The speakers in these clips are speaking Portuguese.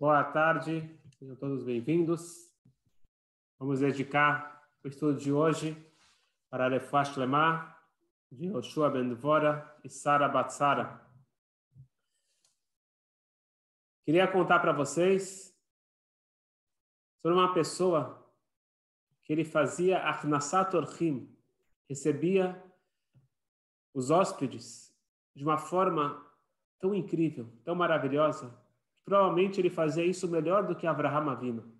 Boa tarde, sejam todos bem-vindos. Vamos dedicar o estudo de hoje para Lefash Lemar, de Yoshua Ben Dvora e Sara Batsara. Queria contar para vocês sobre uma pessoa que ele fazia Achnasat Orchim, recebia os hóspedes de uma forma tão incrível, tão maravilhosa, provavelmente ele fazia isso melhor do que Abraham Avino.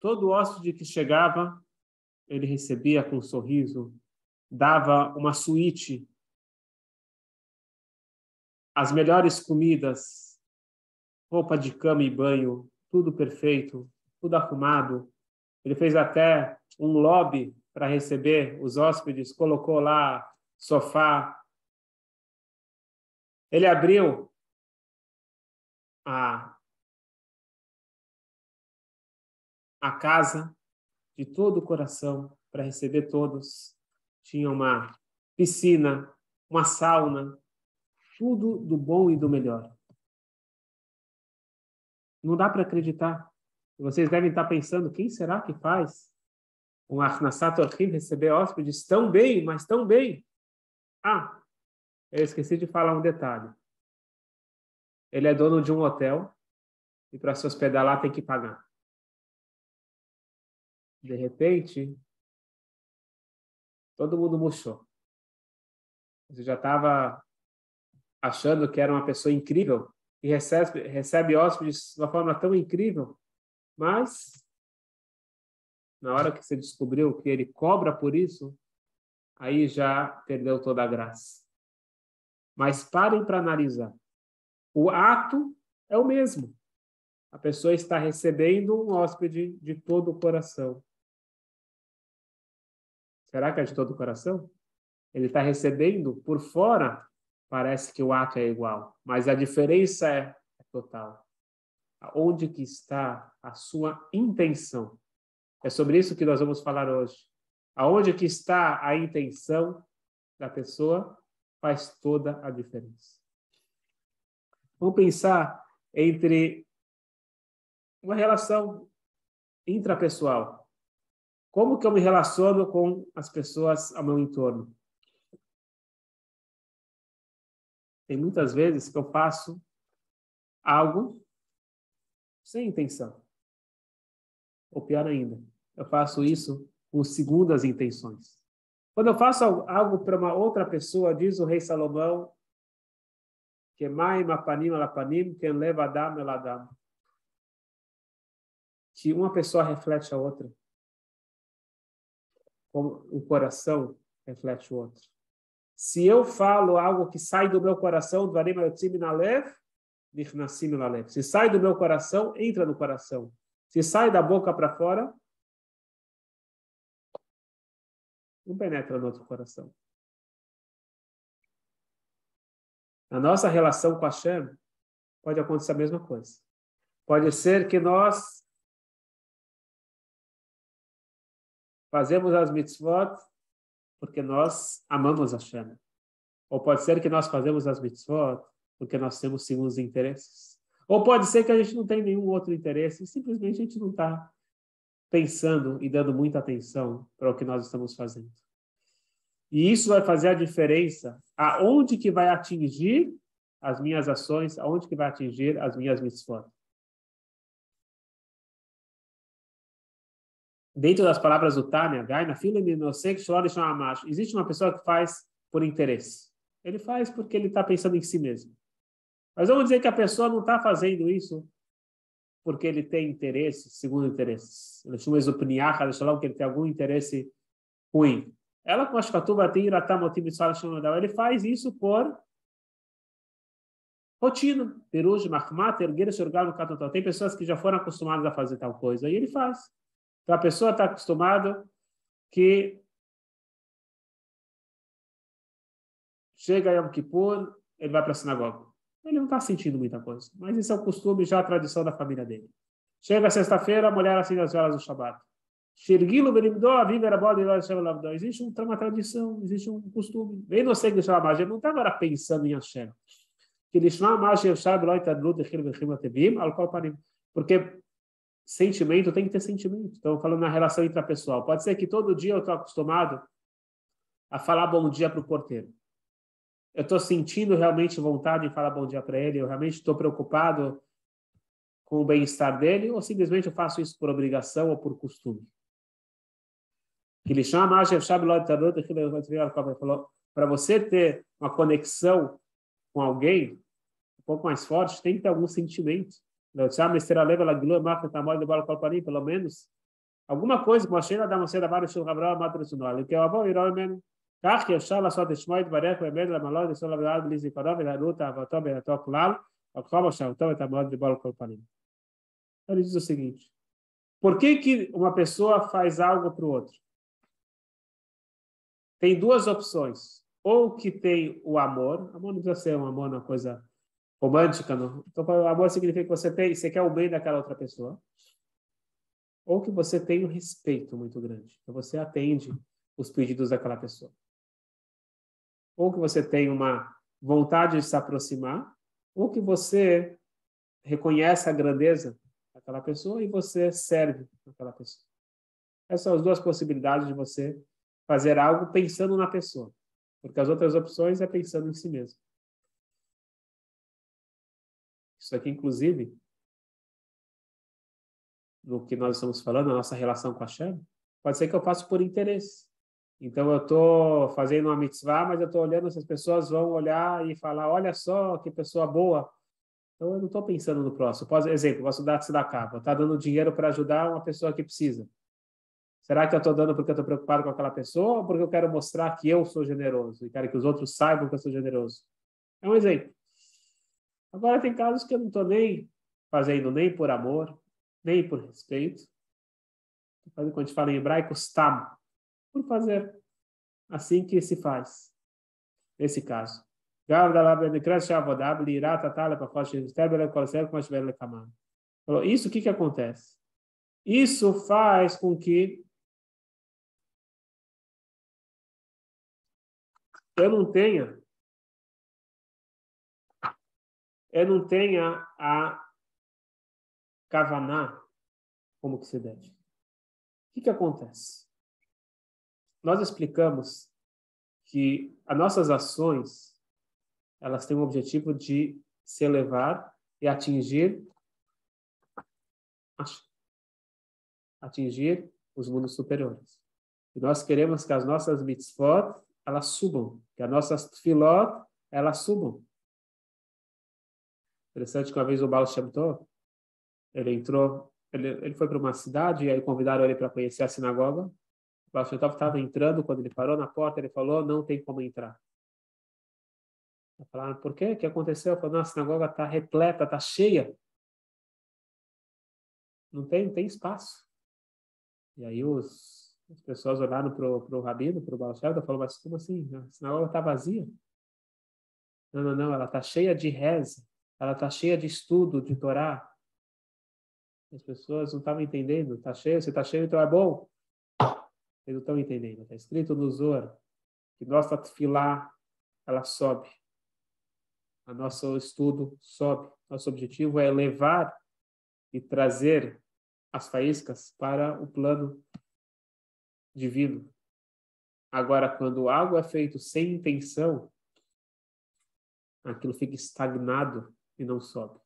Todo hóspede que chegava, ele recebia com um sorriso, dava uma suíte, as melhores comidas, roupa de cama e banho, tudo perfeito, tudo arrumado. Ele fez até um lobby para receber os hóspedes, colocou lá sofá. Ele abriu a, a casa de todo o coração para receber todos. Tinha uma piscina, uma sauna, tudo do bom e do melhor. Não dá para acreditar. Vocês devem estar pensando, quem será que faz um Arnasat Orchim receber hóspedes tão bem, mas tão bem? Ah, eu esqueci de falar um detalhe. Ele é dono de um hotel e para se hospedar lá tem que pagar. De repente, todo mundo murchou. Você já estava achando que era uma pessoa incrível e recebe, recebe hóspedes de uma forma tão incrível, mas na hora que você descobriu que ele cobra por isso, aí já perdeu toda a graça. Mas parem para analisar. O ato é o mesmo. A pessoa está recebendo um hóspede de todo o coração. Será que é de todo o coração? Ele está recebendo por fora, parece que o ato é igual, mas a diferença é, é total. Onde que está a sua intenção? É sobre isso que nós vamos falar hoje. Aonde que está a intenção da pessoa faz toda a diferença. Vamos pensar entre uma relação intrapessoal. Como que eu me relaciono com as pessoas ao meu entorno? Tem muitas vezes que eu faço algo sem intenção. Ou pior ainda, eu faço isso com segundas intenções. Quando eu faço algo para uma outra pessoa, diz o rei Salomão, que mai mapanim alapanim, quem leva adam eladam. Que uma pessoa reflete a outra. Como o coração reflete o outro. Se eu falo algo que sai do meu coração, se sai do meu coração, entra no coração. Se sai da boca para fora, não penetra no outro coração. Na nossa relação com a Hashem, pode acontecer a mesma coisa. Pode ser que nós fazemos as mitzvot porque nós amamos a Hashem. Ou pode ser que nós fazemos as mitzvot porque nós temos segundos interesses. Ou pode ser que a gente não tem nenhum outro interesse e simplesmente a gente não está pensando e dando muita atenção para o que nós estamos fazendo. E isso vai fazer a diferença aonde que vai atingir as minhas ações, aonde que vai atingir as minhas mitzvot. Dentro das palavras do Tânia, existe uma pessoa que faz por interesse. Ele faz porque ele está pensando em si mesmo. Mas vamos dizer que a pessoa não está fazendo isso porque ele tem interesse, segundo interesses. Ele chama que ele tem algum interesse ruim. Ela com Ele faz isso por rotina. Peruj, Mahmat, erguer esse organo catotal. Tem pessoas que já foram acostumadas a fazer tal coisa e ele faz. Então a pessoa está acostumada que chega Yom Kippur, ele vai para a sinagoga. Ele não está sentindo muita coisa, mas isso é o costume, já a tradição da família dele. Chega sexta-feira, a mulher acende as velas do Shabat. Shirgilo Belimdo, a Viva era boa Existe uma tradição, existe um costume. Bem no que chama ele não está agora pensando em Hashem. Porque sentimento tem que ter sentimento. Então, falando na relação intrapessoal. Pode ser que todo dia eu estou acostumado a falar bom dia para o porteiro. Eu estou sentindo realmente vontade de falar bom dia para ele, eu realmente estou preocupado com o bem-estar dele, ou simplesmente eu faço isso por obrigação ou por costume Que ele chama para você ter uma conexão com alguém um pouco mais forte, tem que ter algum sentimento. Pelo menos alguma coisa, como a Sheila da Moceira Vários Shul Gabriel Matrasunol, que eu vou ir ao menos. כך אפשר לעשות לשמוע יתברך באמת למלון לסול עבודה בלי זיכרונו ולעלות אהבתו בעינתו כלל, וככל משמעותו את המאוד ליבו על כל פנים. Ele diz o seguinte: por que, que uma pessoa faz algo para o outro? Tem duas opções. Ou que tem o amor, amor não precisa ser um amor, uma coisa romântica, não. Então, amor significa que você tem, você quer o bem daquela outra pessoa. Ou que você tem um respeito muito grande. Então, você atende os pedidos daquela pessoa. Ou que você tem uma vontade de se aproximar, ou que você reconhece a grandeza daquela pessoa e você serve aquela pessoa. Essas são as duas possibilidades de você fazer algo pensando na pessoa, porque as outras opções é pensando em si mesmo. Isso aqui, inclusive, no que nós estamos falando, a nossa relação com a Shem, pode ser que eu faça por interesse. Então, eu estou fazendo uma mitzvah, mas eu estou olhando se as pessoas vão olhar e falar: olha só que pessoa boa. Então, eu não estou pensando no próximo. Por exemplo, posso dar tzedakah. Vou estar dando dinheiro para ajudar uma pessoa que precisa. Será que eu estou dando porque eu estou preocupado com aquela pessoa ou porque eu quero mostrar que eu sou generoso e quero que os outros saibam que eu sou generoso? É um exemplo. Agora, tem casos que eu não estou nem fazendo nem por amor, nem por respeito. Quando a gente fala em hebraico, stam, por fazer. Assim que se faz. Nesse caso. Isso o que, que acontece? Isso faz com que eu não tenha eu não tenha a kavaná como que se deve. O que, que acontece? Nós explicamos que as nossas ações elas têm o objetivo de se elevar e atingir atingir os mundos superiores. E nós queremos que as nossas mitzvot elas subam, que as nossas tefilot elas subam. Interessante que uma vez o Baal Shem Tov, ele entrou, ele, ele foi para uma cidade e aí convidaram ele para conhecer a sinagoga. O Baal Shem Tov estava entrando, quando ele parou na porta, ele falou, não tem como entrar. Falaram, por quê? O que aconteceu? Falou, não, a sinagoga está repleta, está cheia. Não tem, não tem espaço. E aí os, as pessoas olharam para o rabino, para o Baal e falaram, mas como assim? A sinagoga está vazia. Não, não, não, ela está cheia de reza ela está cheia de estudo, de Torá. As pessoas não estavam entendendo. Está cheio, se está cheio, então é bom. Eles não estão entendendo. Está escrito no Zohar que nossa filá, ela sobe. O nosso estudo sobe. Nosso objetivo é levar e trazer as faíscas para o plano divino. Agora, quando algo é feito sem intenção, aquilo fica estagnado e não sobe.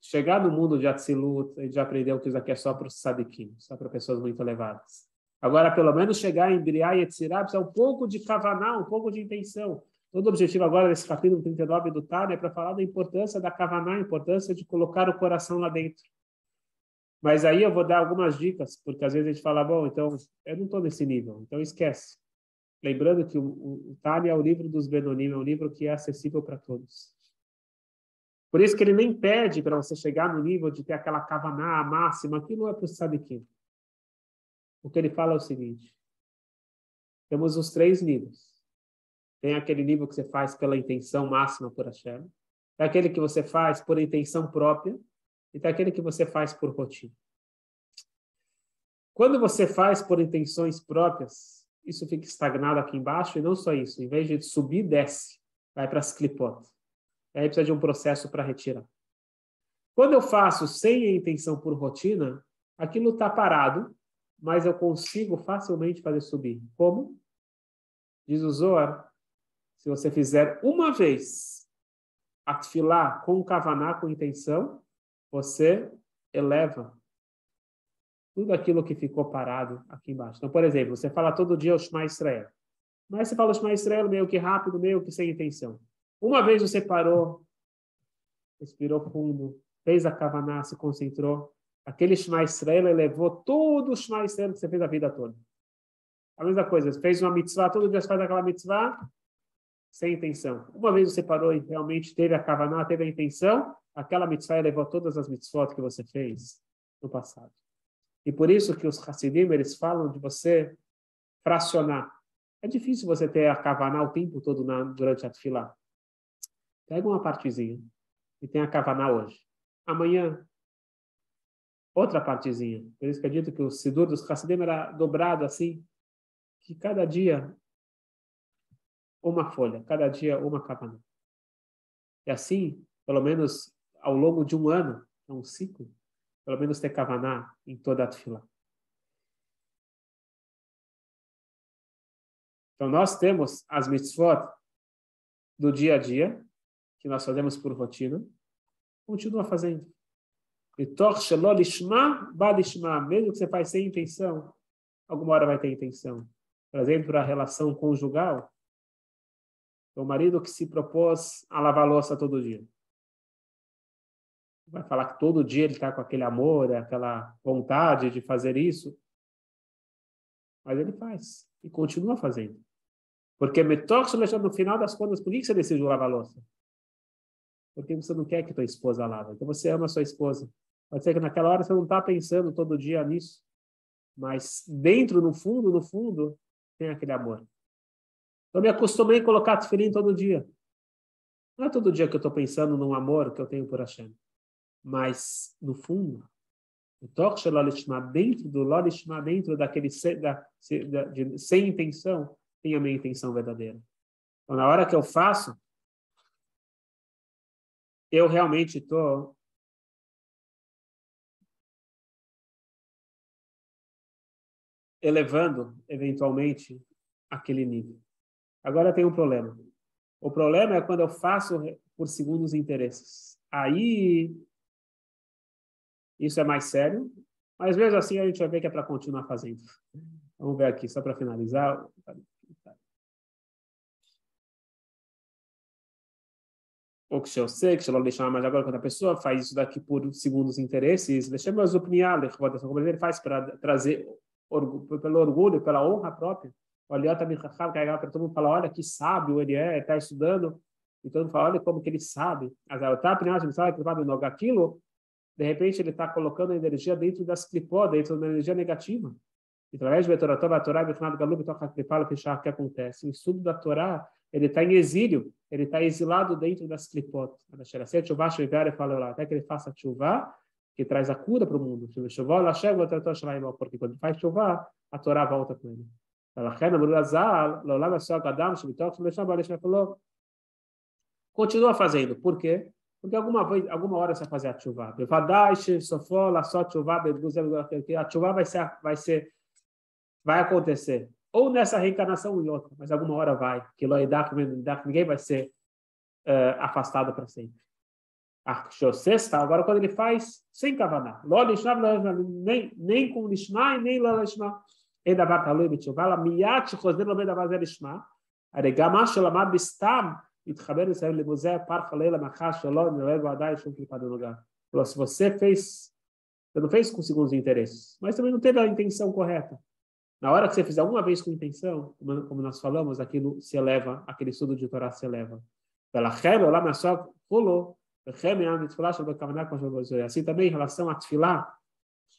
Chegar no mundo de Atzilut, a gente já aprendeu que isso aqui é só para os sadiquim, só para pessoas muito elevadas. Agora, pelo menos chegar em Briá e Etzirá, precisa um pouco de kavaná, um pouco de intenção. Todo o objetivo agora desse capítulo 39 do Tânia é para falar da importância da kavaná, a importância de colocar o coração lá dentro. Mas aí eu vou dar algumas dicas, porque às vezes a gente fala, bom, então eu não estou nesse nível, então esquece. Lembrando que o, o, o é o livro dos Benonim, é um livro que é acessível para todos. Por isso que ele nem pede para você chegar no nível de ter aquela kavaná máxima, aquilo é para o sadiquim. O que ele fala é o seguinte: temos os três níveis. Tem aquele nível que você faz pela intenção máxima por Hashem, tem aquele que você faz por intenção própria, e tem aquele que você faz por rotina. Quando você faz por intenções próprias, isso fica estagnado aqui embaixo, e não só isso, em vez de subir, desce. vai para as clipot. Aí precisa de um processo para retirar. Quando eu faço sem a intenção por rotina, aquilo está parado, mas eu consigo facilmente fazer subir. Como? Diz o Zohar, se você fizer uma vez atfilar com kavaná, com intenção, você eleva tudo aquilo que ficou parado aqui embaixo. Então, por exemplo, você fala todo dia o Shema Israel. Mas você fala o Shema Israel meio que rápido, meio que sem intenção. Uma vez você parou, respirou fundo, fez a kavaná, se concentrou, aquele Shema Israel elevou todo o Shema Israel que você fez a vida toda. A mesma coisa, fez uma mitzvah, todo dia você faz aquela mitzvah sem intenção. Uma vez você parou e realmente teve a kavaná, teve a intenção, aquela mitzvah elevou todas as mitzvot que você fez no passado. E por isso que os Hassidim, eles falam de você fracionar. É difícil você ter a kavaná o tempo todo na, durante a fila. Pega uma partezinha e tem a kavaná hoje. Amanhã, outra partezinha. Por isso que eu dito que o Sidur dos Hassidim era dobrado assim, que cada dia uma folha, cada dia uma kavaná. E assim, pelo menos ao longo de um ano, é um ciclo, pelo menos ter kavaná em toda a tefila. Então, nós temos as mitzvot do dia a dia, que nós fazemos por rotina, continua fazendo. E mesmo que você faz sem intenção, alguma hora vai ter intenção. Por exemplo, a relação conjugal, o marido que se propôs a lavar louça todo dia vai falar que todo dia ele está com aquele amor, aquela vontade de fazer isso. Mas ele faz e continua fazendo. Porque no final das contas, por que você decidiu lavar a louça? Porque você não quer que tua esposa lave. Então você ama a sua esposa. Pode ser que naquela hora você não está pensando todo dia nisso. Mas dentro, no fundo, no fundo, tem aquele amor. Eu me acostumei a colocar tefilim todo dia. Não é todo dia que eu estou pensando num amor que eu tenho por Hashem. Mas, no fundo, o Torch Lolishma, dentro do Lolishma, dentro daquele da, da, de, sem intenção, tem a minha intenção verdadeira. Então, na hora que eu faço, eu realmente estou elevando, eventualmente, aquele nível. Agora tem um problema. O problema é quando eu faço por segundos interesses. Aí isso é mais sério, mas mesmo assim a gente vai ver que é para continuar fazendo. Vamos ver aqui, só para finalizar. O que eu sei, que eu deixar mais agora quando a pessoa faz isso daqui por segundos interesses, deixa mais opinião, como ele faz para trazer pelo orgulho, pela honra própria. Olha, também para todo mundo falar, olha que sábio ele é, está estudando, e mundo fala, olha como que ele sabe. Mas tá primeiro, sabe que aquilo de repente ele está colocando a energia dentro das clipó, dentro da energia negativa. E através do Torá, a Torá, o que acontece? O estudo da Torá, ele está em exílio, ele está exilado dentro das clipot. Até que ele faça chuva, que traz a cura para o mundo. Porque quando faz chuva, a Torá volta com ele. Continua fazendo. Por quê? Porque alguma, vez, alguma hora você vai fazer a chuva. Bevadash, sofola, só chuva, a chuva vai ser, vai ser, vai acontecer. Ou nessa reencarnação ou em outra, mas alguma hora vai. Que ninguém vai ser uh, afastado para sempre. Arquixocesta, agora quando ele faz sem kavaná. Nem, nem com lishma e nem lalishma. Ainda vai para a lua e vai lá. Miyat, chosden, lobeda, vazer, lishma. Aregamah, sholamad, bistam. Itchabenu saiu de Mosé, Parfa, Machash, Elon, Lev, Adai, Shum, Klipado, Lugar. Falou, se você fez, você não fez com segundos interesses, mas também não teve a intenção correta. Na hora que você fizer uma vez com intenção, como, como nós falamos, aquilo se eleva, aquele estudo de Torá se eleva. Pela Chebe, Olam, Asov, rolou. Assim também em relação a Tfilá,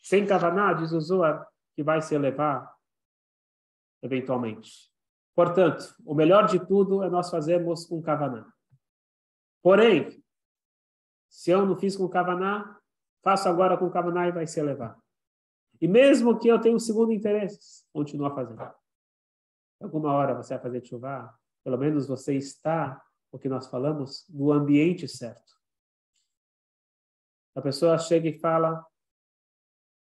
sem Kavaná, diz o Zohar, que vai se elevar eventualmente. Portanto, o melhor de tudo é nós fazermos com Kavaná. Porém, se eu não fiz com Kavaná, faço agora com Kavaná e vai se elevar. E mesmo que eu tenha um segundo interesse, continua fazendo. Alguma hora você vai fazer chuva, pelo menos você está o que nós falamos, no ambiente certo. A pessoa chega e fala: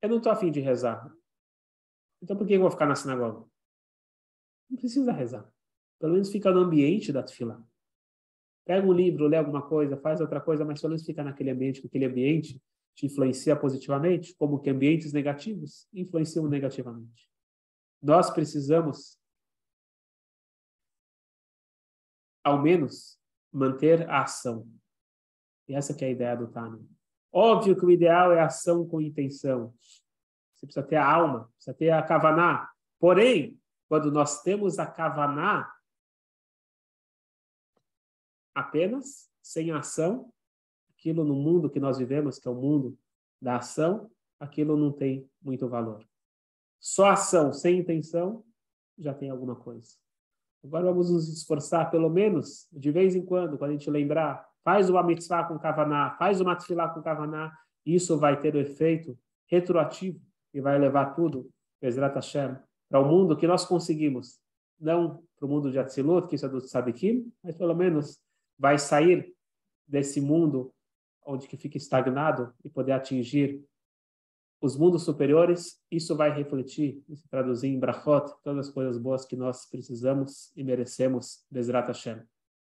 Eu não estou afim de rezar. Então por que eu vou ficar na sinagoga? Não precisa rezar. Pelo menos fica no ambiente da tefilá. Pega um livro, lê alguma coisa, faz outra coisa, mas pelo menos fica naquele ambiente, porque aquele ambiente te influencia positivamente, como que ambientes negativos influenciam negativamente. Nós precisamos, ao menos, manter a ação. E essa que é a ideia do Tânia. Óbvio que o ideal é ação com intenção. Você precisa ter a alma, precisa ter a kavaná. Porém, quando nós temos a kavaná apenas, sem ação, aquilo no mundo que nós vivemos, que é o mundo da ação, aquilo não tem muito valor. Só ação sem intenção já tem alguma coisa. Agora vamos nos esforçar, pelo menos, de vez em quando, quando a gente lembrar, faz uma mitzvah com kavaná, faz uma tefilá com kavaná, isso vai ter o efeito retroativo e vai levar tudo, Bezrat Hashem, para o mundo que nós conseguimos. Não para o mundo de Atzilut, que isso é do Tzadikim, mas pelo menos vai sair desse mundo onde que fica estagnado e poder atingir os mundos superiores, isso vai refletir se traduzir em brachot, todas as coisas boas que nós precisamos e merecemos, Bezrat Hashem.